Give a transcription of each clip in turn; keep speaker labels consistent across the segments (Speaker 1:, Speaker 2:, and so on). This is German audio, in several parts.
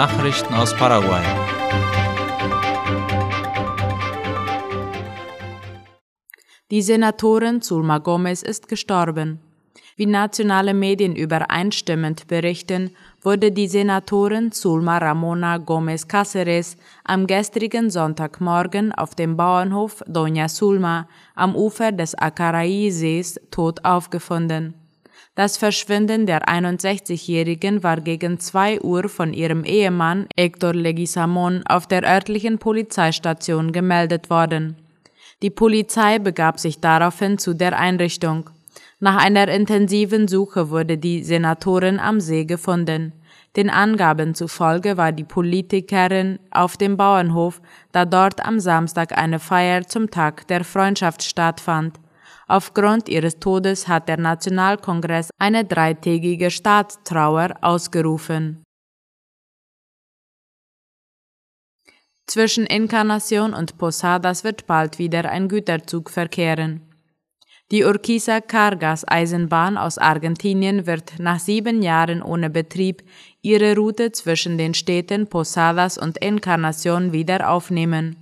Speaker 1: Nachrichten aus Paraguay.
Speaker 2: Die Senatorin Zulma Gomez ist gestorben. Wie nationale Medien übereinstimmend berichten, wurde die Senatorin Zulma Ramona Gomez Cáceres am gestrigen Sonntagmorgen auf dem Bauernhof Doña Zulma am Ufer des Acaraí-Sees tot aufgefunden. Das Verschwinden der 61-Jährigen war gegen 2 Uhr von ihrem Ehemann Hector Leguizamón auf der örtlichen Polizeistation gemeldet worden. Die Polizei begab sich daraufhin zu der Einrichtung. Nach einer intensiven Suche wurde die Senatorin am See gefunden. Den Angaben zufolge war die Politikerin auf dem Bauernhof, da dort am Samstag eine Feier zum Tag der Freundschaft stattfand. Aufgrund ihres Todes hat der Nationalkongress eine dreitägige Staatstrauer ausgerufen. Zwischen Encarnacion und Posadas wird bald wieder ein Güterzug verkehren. Die Urquiza Cargas Eisenbahn aus Argentinien wird nach sieben Jahren ohne Betrieb ihre Route zwischen den Städten Posadas und Encarnacion wieder aufnehmen.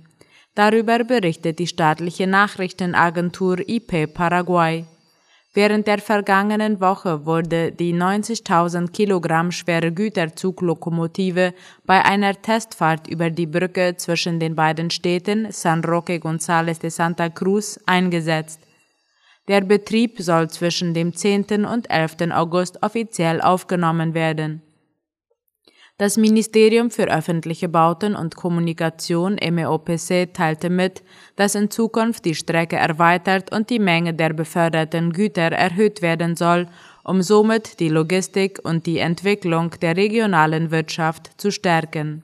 Speaker 2: Darüber berichtet die staatliche Nachrichtenagentur IP Paraguay. Während der vergangenen Woche wurde die 90.000 Kilogramm schwere Güterzuglokomotive bei einer Testfahrt über die Brücke zwischen den beiden Städten San Roque González de Santa Cruz eingesetzt. Der Betrieb soll zwischen dem 10. und 11. August offiziell aufgenommen werden. Das Ministerium für öffentliche Bauten und Kommunikation MEOPC teilte mit, dass in Zukunft die Strecke erweitert und die Menge der beförderten Güter erhöht werden soll, um somit die Logistik und die Entwicklung der regionalen Wirtschaft zu stärken.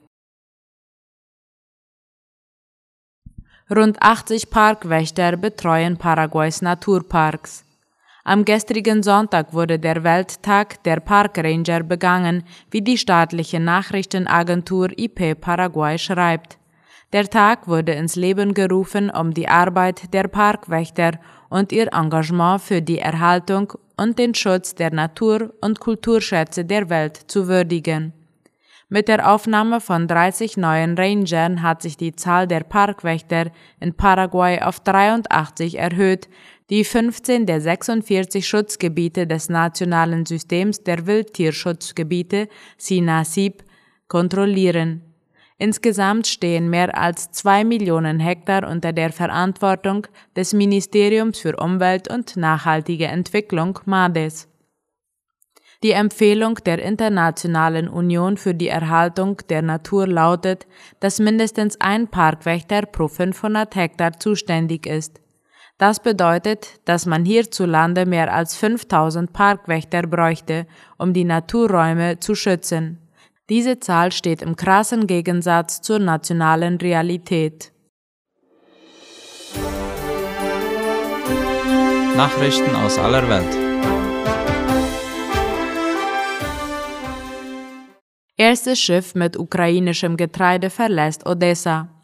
Speaker 2: Rund 80 Parkwächter betreuen Paraguays Naturparks. Am gestrigen Sonntag wurde der Welttag der Parkranger begangen, wie die staatliche Nachrichtenagentur IP Paraguay schreibt. Der Tag wurde ins Leben gerufen, um die Arbeit der Parkwächter und ihr Engagement für die Erhaltung und den Schutz der Natur- und Kulturschätze der Welt zu würdigen. Mit der Aufnahme von 30 neuen Rangern hat sich die Zahl der Parkwächter in Paraguay auf 83 erhöht, die 15 der 46 Schutzgebiete des nationalen Systems der Wildtierschutzgebiete SINASIB kontrollieren. Insgesamt stehen mehr als zwei Millionen Hektar unter der Verantwortung des Ministeriums für Umwelt und nachhaltige Entwicklung MADES. Die Empfehlung der Internationalen Union für die Erhaltung der Natur lautet, dass mindestens ein Parkwächter pro 500 Hektar zuständig ist. Das bedeutet, dass man hierzulande mehr als 5000 Parkwächter bräuchte, um die Naturräume zu schützen. Diese Zahl steht im krassen Gegensatz zur nationalen Realität.
Speaker 1: Nachrichten aus aller Welt.
Speaker 2: Erstes Schiff mit ukrainischem Getreide verlässt Odessa.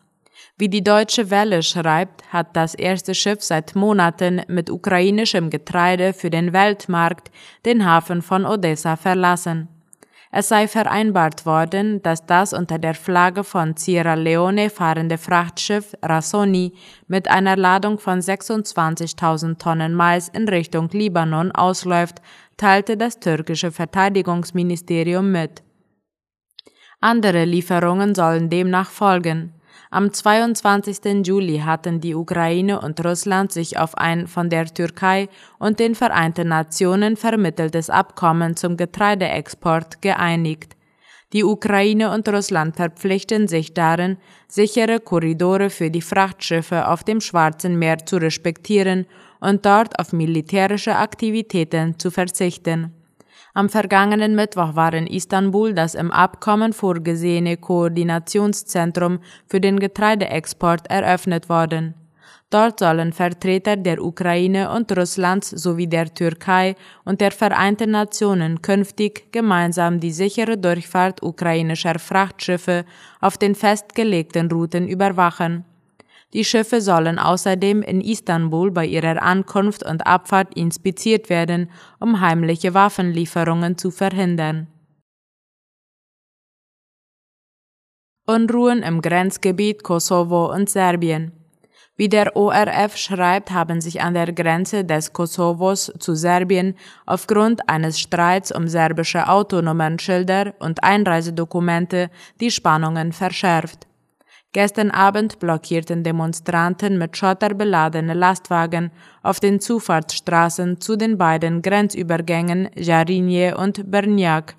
Speaker 2: Wie die Deutsche Welle schreibt, hat das erste Schiff seit Monaten mit ukrainischem Getreide für den Weltmarkt den Hafen von Odessa verlassen. Es sei vereinbart worden, dass das unter der Flagge von Sierra Leone fahrende Frachtschiff Rassoni mit einer Ladung von 26.000 Tonnen Mais in Richtung Libanon ausläuft, teilte das türkische Verteidigungsministerium mit. Andere Lieferungen sollen demnach folgen. Am 22. Juli hatten die Ukraine und Russland sich auf ein von der Türkei und den Vereinten Nationen vermitteltes Abkommen zum Getreideexport geeinigt. Die Ukraine und Russland verpflichten sich darin, sichere Korridore für die Frachtschiffe auf dem Schwarzen Meer zu respektieren und dort auf militärische Aktivitäten zu verzichten. Am vergangenen Mittwoch war in Istanbul das im Abkommen vorgesehene Koordinationszentrum für den Getreideexport eröffnet worden. Dort sollen Vertreter der Ukraine und Russlands sowie der Türkei und der Vereinten Nationen künftig gemeinsam die sichere Durchfahrt ukrainischer Frachtschiffe auf den festgelegten Routen überwachen. Die Schiffe sollen außerdem in Istanbul bei ihrer Ankunft und Abfahrt inspiziert werden, um heimliche Waffenlieferungen zu verhindern Unruhen im Grenzgebiet Kosovo und Serbien. Wie der ORF schreibt, haben sich an der Grenze des Kosovos zu Serbien aufgrund eines Streits um serbische Autonummernschilder und Einreisedokumente die Spannungen verschärft. Gestern Abend blockierten Demonstranten mit Schotter beladene Lastwagen auf den Zufahrtsstraßen zu den beiden Grenzübergängen Jarinje und Brnjak.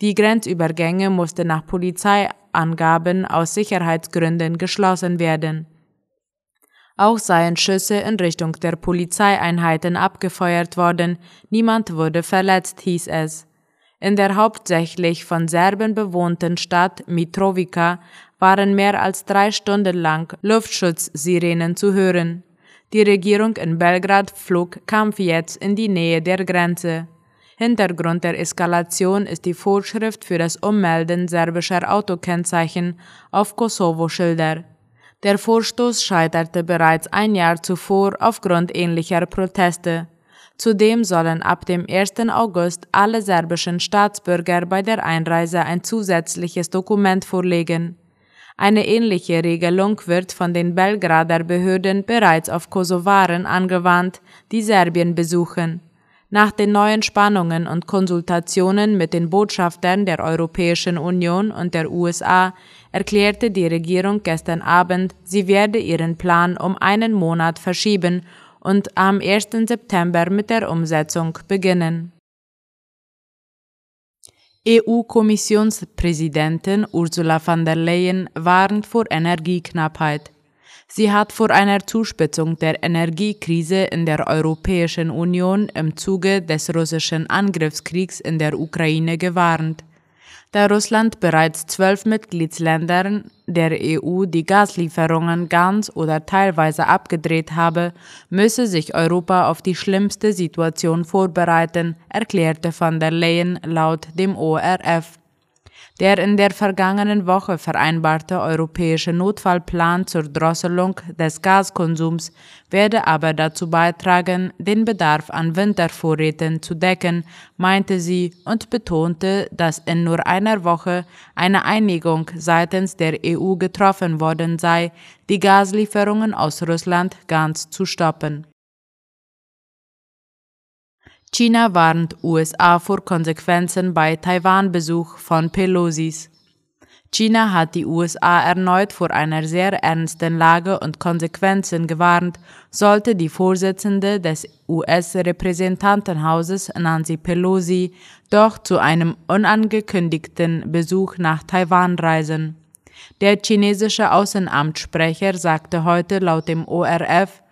Speaker 2: Die Grenzübergänge mussten nach Polizeiangaben aus Sicherheitsgründen geschlossen werden. Auch seien Schüsse in Richtung der Polizeieinheiten abgefeuert worden, niemand wurde verletzt, hieß es. In der hauptsächlich von Serben bewohnten Stadt Mitrovica waren mehr als drei Stunden lang Luftschutzsirenen zu hören. Die Regierung in Belgrad flog Kampfjets in die Nähe der Grenze. Hintergrund der Eskalation ist die Vorschrift für das Ummelden serbischer Autokennzeichen auf Kosovo-Schilder. Der Vorstoß scheiterte bereits ein Jahr zuvor aufgrund ähnlicher Proteste. Zudem sollen ab dem 1. August alle serbischen Staatsbürger bei der Einreise ein zusätzliches Dokument vorlegen. Eine ähnliche Regelung wird von den Belgrader Behörden bereits auf Kosovaren angewandt, die Serbien besuchen. Nach den neuen Spannungen und Konsultationen mit den Botschaftern der Europäischen Union und der USA erklärte die Regierung gestern Abend, sie werde ihren Plan um einen Monat verschieben und am 1. September mit der Umsetzung beginnen. EU-Kommissionspräsidentin Ursula von der Leyen warnt vor Energieknappheit. Sie hat vor einer Zuspitzung der Energiekrise in der Europäischen Union im Zuge des russischen Angriffskriegs in der Ukraine gewarnt da Russland bereits zwölf Mitgliedsländern der EU die Gaslieferungen ganz oder teilweise abgedreht habe, müsse sich Europa auf die schlimmste Situation vorbereiten, erklärte von der Leyen laut dem ORF. Der in der vergangenen Woche vereinbarte europäische Notfallplan zur Drosselung des Gaskonsums werde aber dazu beitragen, den Bedarf an Wintervorräten zu decken, meinte sie und betonte, dass in nur einer Woche eine Einigung seitens der EU getroffen worden sei, die Gaslieferungen aus Russland ganz zu stoppen. China warnt USA vor Konsequenzen bei Taiwan-Besuch von Pelosis. China hat die USA erneut vor einer sehr ernsten Lage und Konsequenzen gewarnt, sollte die Vorsitzende des US-Repräsentantenhauses Nancy Pelosi doch zu einem unangekündigten Besuch nach Taiwan reisen. Der chinesische Außenamtssprecher sagte heute laut dem ORF,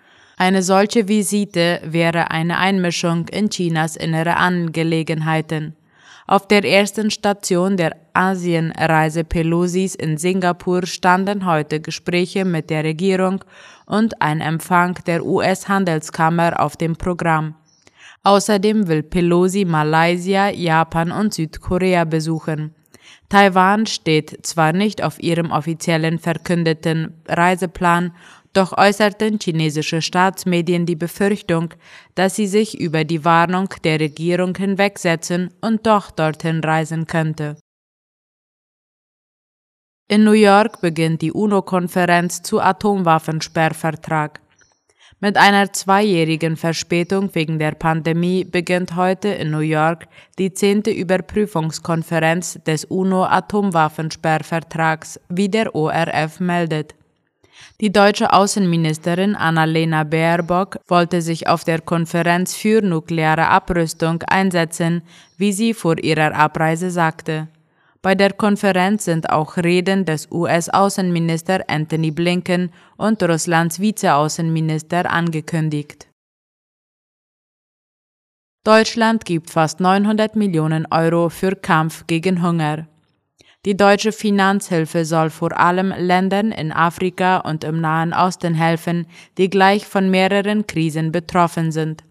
Speaker 2: eine solche Visite wäre eine Einmischung in Chinas innere Angelegenheiten. Auf der ersten Station der Asienreise Pelosis in Singapur standen heute Gespräche mit der Regierung und ein Empfang der US-Handelskammer auf dem Programm. Außerdem will Pelosi Malaysia, Japan und Südkorea besuchen. Taiwan steht zwar nicht auf ihrem offiziellen verkündeten Reiseplan doch äußerten chinesische Staatsmedien die Befürchtung, dass sie sich über die Warnung der Regierung hinwegsetzen und doch dorthin reisen könnte. In New York beginnt die UNO-Konferenz zu Atomwaffensperrvertrag. Mit einer zweijährigen Verspätung wegen der Pandemie beginnt heute in New York die zehnte Überprüfungskonferenz des UNO-Atomwaffensperrvertrags, wie der ORF meldet. Die deutsche Außenministerin Annalena Baerbock wollte sich auf der Konferenz für nukleare Abrüstung einsetzen, wie sie vor ihrer Abreise sagte. Bei der Konferenz sind auch Reden des US-Außenminister Anthony Blinken und Russlands Vizeaußenminister angekündigt. Deutschland gibt fast 900 Millionen Euro für Kampf gegen Hunger. Die deutsche Finanzhilfe soll vor allem Ländern in Afrika und im Nahen Osten helfen, die gleich von mehreren Krisen betroffen sind.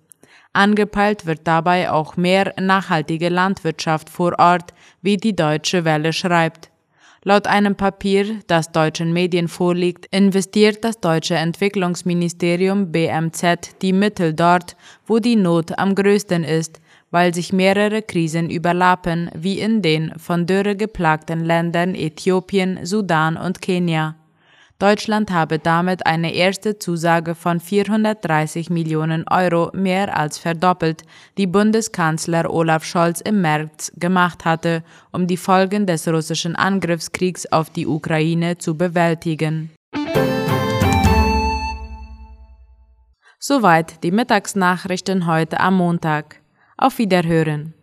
Speaker 2: Angepeilt wird dabei auch mehr nachhaltige Landwirtschaft vor Ort, wie die Deutsche Welle schreibt. Laut einem Papier, das deutschen Medien vorliegt, investiert das deutsche Entwicklungsministerium BMZ die Mittel dort, wo die Not am größten ist, weil sich mehrere Krisen überlappen, wie in den von Dürre geplagten Ländern Äthiopien, Sudan und Kenia. Deutschland habe damit eine erste Zusage von 430 Millionen Euro mehr als verdoppelt, die Bundeskanzler Olaf Scholz im März gemacht hatte, um die Folgen des russischen Angriffskriegs auf die Ukraine zu bewältigen. Soweit die Mittagsnachrichten heute am Montag. Auf Wiederhören.